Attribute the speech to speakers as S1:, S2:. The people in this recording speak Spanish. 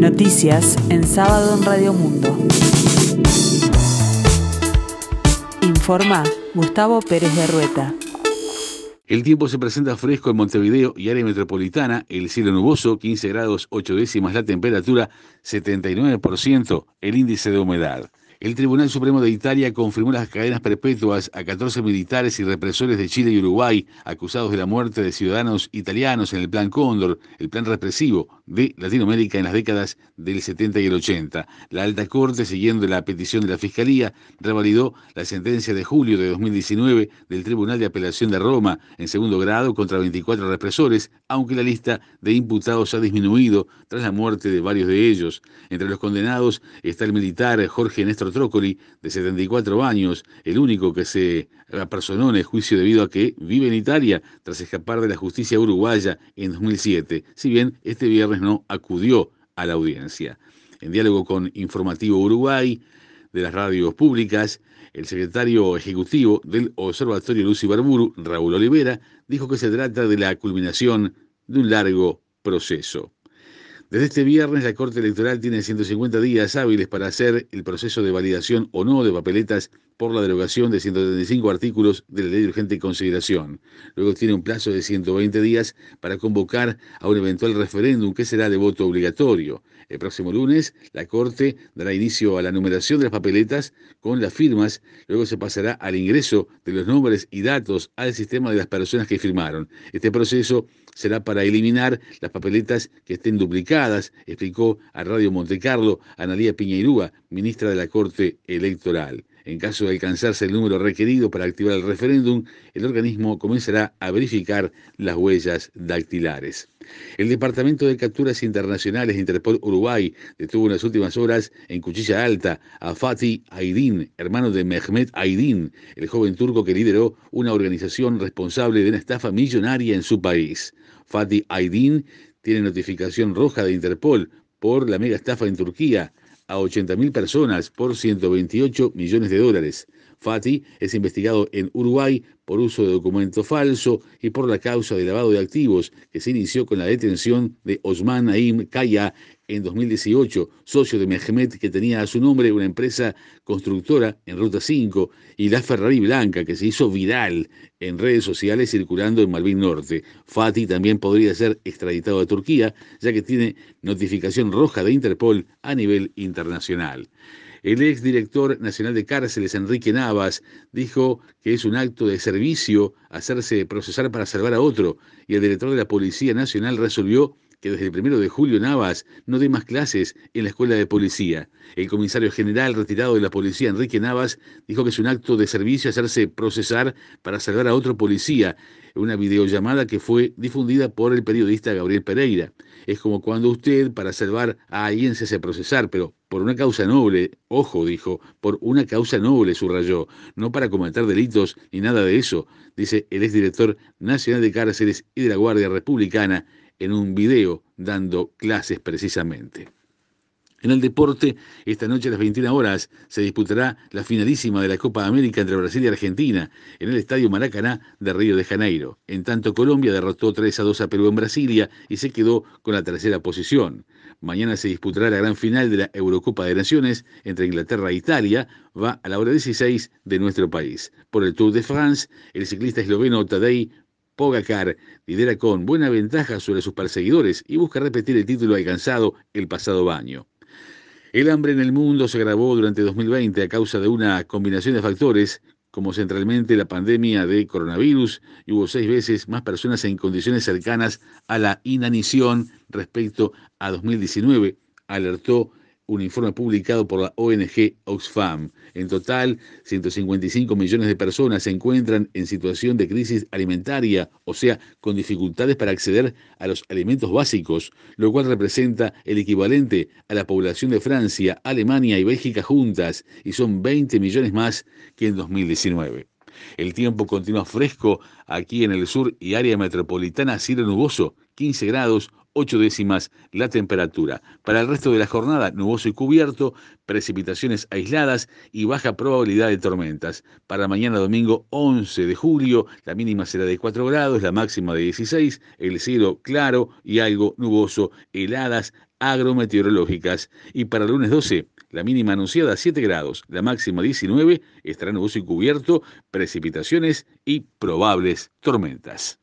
S1: Noticias en sábado en Radio Mundo. Informa Gustavo Pérez de Rueta.
S2: El tiempo se presenta fresco en Montevideo y área metropolitana, el cielo nuboso, 15 grados 8 décimas, la temperatura 79%, el índice de humedad. El Tribunal Supremo de Italia confirmó las cadenas perpetuas a 14 militares y represores de Chile y Uruguay acusados de la muerte de ciudadanos italianos en el Plan Cóndor, el plan represivo de Latinoamérica en las décadas del 70 y el 80. La Alta Corte, siguiendo la petición de la Fiscalía, revalidó la sentencia de julio de 2019 del Tribunal de Apelación de Roma en segundo grado contra 24 represores, aunque la lista de imputados ha disminuido tras la muerte de varios de ellos. Entre los condenados está el militar Jorge Néstor Trócoli, de 74 años, el único que se apersonó en el juicio debido a que vive en Italia tras escapar de la justicia uruguaya en 2007, si bien este viernes no acudió a la audiencia. En diálogo con Informativo Uruguay, de las radios públicas, el secretario ejecutivo del Observatorio Lucy Barburu, Raúl Olivera, dijo que se trata de la culminación de un largo proceso. Desde este viernes, la Corte Electoral tiene 150 días hábiles para hacer el proceso de validación o no de papeletas por la derogación de 135 artículos de la Ley de Urgente Consideración. Luego tiene un plazo de 120 días para convocar a un eventual referéndum que será de voto obligatorio. El próximo lunes, la Corte dará inicio a la numeración de las papeletas con las firmas, luego se pasará al ingreso de los nombres y datos al sistema de las personas que firmaron. Este proceso será para eliminar las papeletas que estén duplicadas, explicó a Radio Montecarlo Analía Piñeirúa, ministra de la Corte Electoral. En caso de alcanzarse el número requerido para activar el referéndum, el organismo comenzará a verificar las huellas dactilares. El Departamento de Capturas Internacionales de Interpol Uruguay detuvo en las últimas horas en Cuchilla Alta a Fatih Aydin, hermano de Mehmet Aydin, el joven turco que lideró una organización responsable de una estafa millonaria en su país. Fatih Aydin tiene notificación roja de Interpol por la mega estafa en Turquía a 80.000 personas por 128 millones de dólares. Fati es investigado en Uruguay por uso de documento falso y por la causa de lavado de activos que se inició con la detención de Osman Naim Kaya en 2018, socio de Mehmet que tenía a su nombre una empresa constructora en Ruta 5 y la Ferrari Blanca que se hizo viral en redes sociales circulando en Malvin Norte. Fati también podría ser extraditado a Turquía ya que tiene notificación roja de Interpol a nivel internacional. El exdirector nacional de cárceles, Enrique Navas, dijo que es un acto de servicio hacerse procesar para salvar a otro, y el director de la Policía Nacional resolvió que desde el primero de julio Navas no dé más clases en la escuela de policía. El comisario general retirado de la policía, Enrique Navas, dijo que es un acto de servicio hacerse procesar para salvar a otro policía una videollamada que fue difundida por el periodista Gabriel Pereira. Es como cuando usted, para salvar a alguien, se hace procesar, pero por una causa noble, ojo, dijo, por una causa noble, subrayó, no para cometer delitos ni nada de eso, dice el exdirector nacional de cárceles y de la Guardia Republicana en un video dando clases precisamente. En el deporte, esta noche a las 21 horas se disputará la finalísima de la Copa América entre Brasil y Argentina en el Estadio Maracaná de Río de Janeiro. En tanto, Colombia derrotó 3 a 2 a Perú en Brasilia y se quedó con la tercera posición. Mañana se disputará la gran final de la Eurocopa de Naciones entre Inglaterra e Italia. Va a la hora 16 de nuestro país. Por el Tour de France, el ciclista esloveno Tadej Pogacar lidera con buena ventaja sobre sus perseguidores y busca repetir el título alcanzado el pasado año. El hambre en el mundo se agravó durante 2020 a causa de una combinación de factores, como centralmente la pandemia de coronavirus, y hubo seis veces más personas en condiciones cercanas a la inanición respecto a 2019, alertó un informe publicado por la ONG Oxfam. En total, 155 millones de personas se encuentran en situación de crisis alimentaria, o sea, con dificultades para acceder a los alimentos básicos, lo cual representa el equivalente a la población de Francia, Alemania y Bélgica juntas, y son 20 millones más que en 2019. El tiempo continúa fresco aquí en el sur y área metropolitana, cielo nuboso, 15 grados 8 décimas la temperatura. Para el resto de la jornada, nuboso y cubierto, precipitaciones aisladas y baja probabilidad de tormentas. Para mañana domingo 11 de julio, la mínima será de 4 grados, la máxima de 16, el cielo claro y algo nuboso, heladas agrometeorológicas. Y para el lunes 12, la mínima anunciada 7 grados, la máxima 19, estará nuboso y cubierto, precipitaciones y probables tormentas.